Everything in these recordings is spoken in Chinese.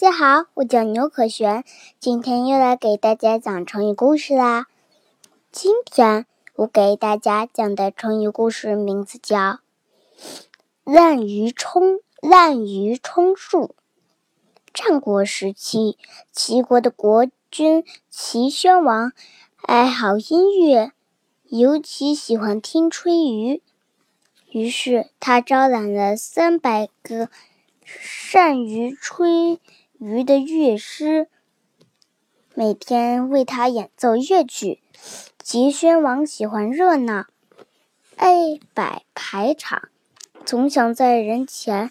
大家好，我叫牛可璇，今天又来给大家讲成语故事啦。今天我给大家讲的成语故事名字叫 “滥竽充滥竽充数”。战国时期，齐国的国君齐宣王爱好音乐，尤其喜欢听吹竽，于是他招揽了三百个善于吹。鱼的乐师每天为他演奏乐曲。齐宣王喜欢热闹，爱摆排场，总想在人前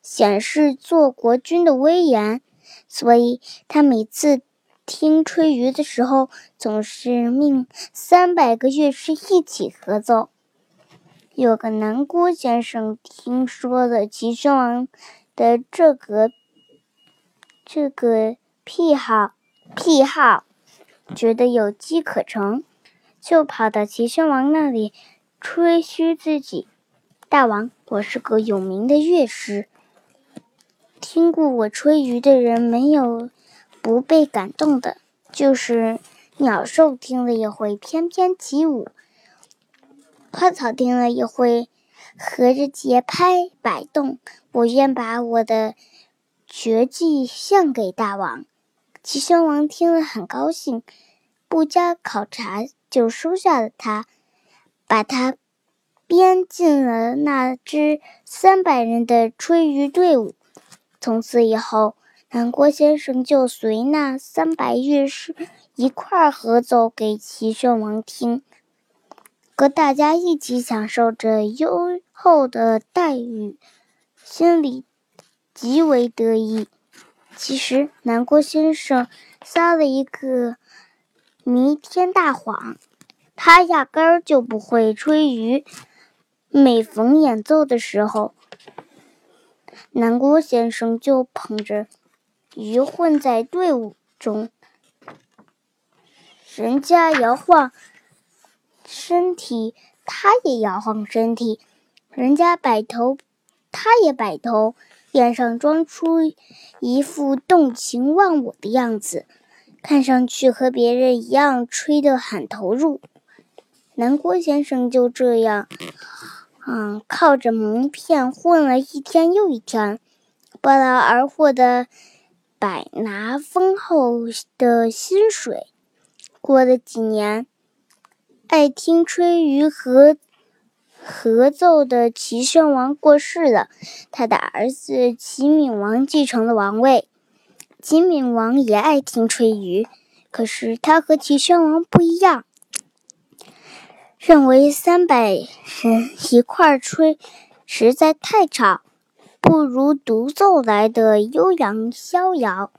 显示做国君的威严，所以他每次听吹竽的时候，总是命三百个乐师一起合奏。有个南郭先生听说了齐宣王的这个。这个癖好，癖好，觉得有机可乘，就跑到齐宣王那里吹嘘自己：“大王，我是个有名的乐师，听过我吹竽的人没有不被感动的，就是鸟兽听了也会翩翩起舞，花草听了也会合着节拍摆动。我愿把我的。”绝技献给大王，齐宣王听了很高兴，不加考察就收下了他，把他编进了那支三百人的吹竽队伍。从此以后，南郭先生就随那三百乐师一块儿合奏给齐宣王听，和大家一起享受着优厚的待遇，心里。极为得意。其实南郭先生撒了一个弥天大谎，他压根儿就不会吹竽。每逢演奏的时候，南郭先生就捧着鱼混在队伍中，人家摇晃身体，他也摇晃身体；人家摆头，他也摆头。脸上装出一副动情忘我的样子，看上去和别人一样吹得很投入。南郭先生就这样，嗯，靠着蒙骗混了一天又一天，不劳而获的百拿丰厚的薪水。过了几年，爱听吹竽和。合奏的齐宣王过世了，他的儿子齐闵王继承了王位。齐闵王也爱听吹竽，可是他和齐宣王不一样，认为三百人一块吹实在太吵，不如独奏来的悠扬逍遥。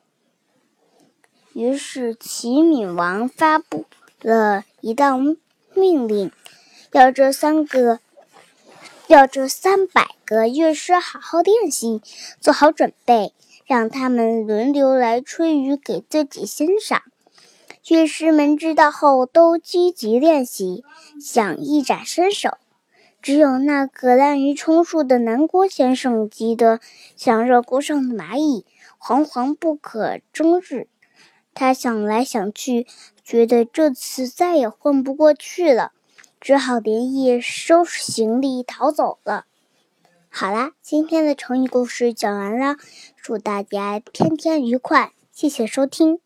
于是齐闵王发布了一道命令，要这三个。要这三百个乐师好好练习，做好准备，让他们轮流来吹竽给自己欣赏。乐师们知道后，都积极练习，想一展身手。只有那个滥竽充数的南郭先生急得像热锅上的蚂蚁，惶惶不可终日。他想来想去，觉得这次再也混不过去了。只好连夜收拾行李逃走了。好啦，今天的成语故事讲完了，祝大家天天愉快，谢谢收听。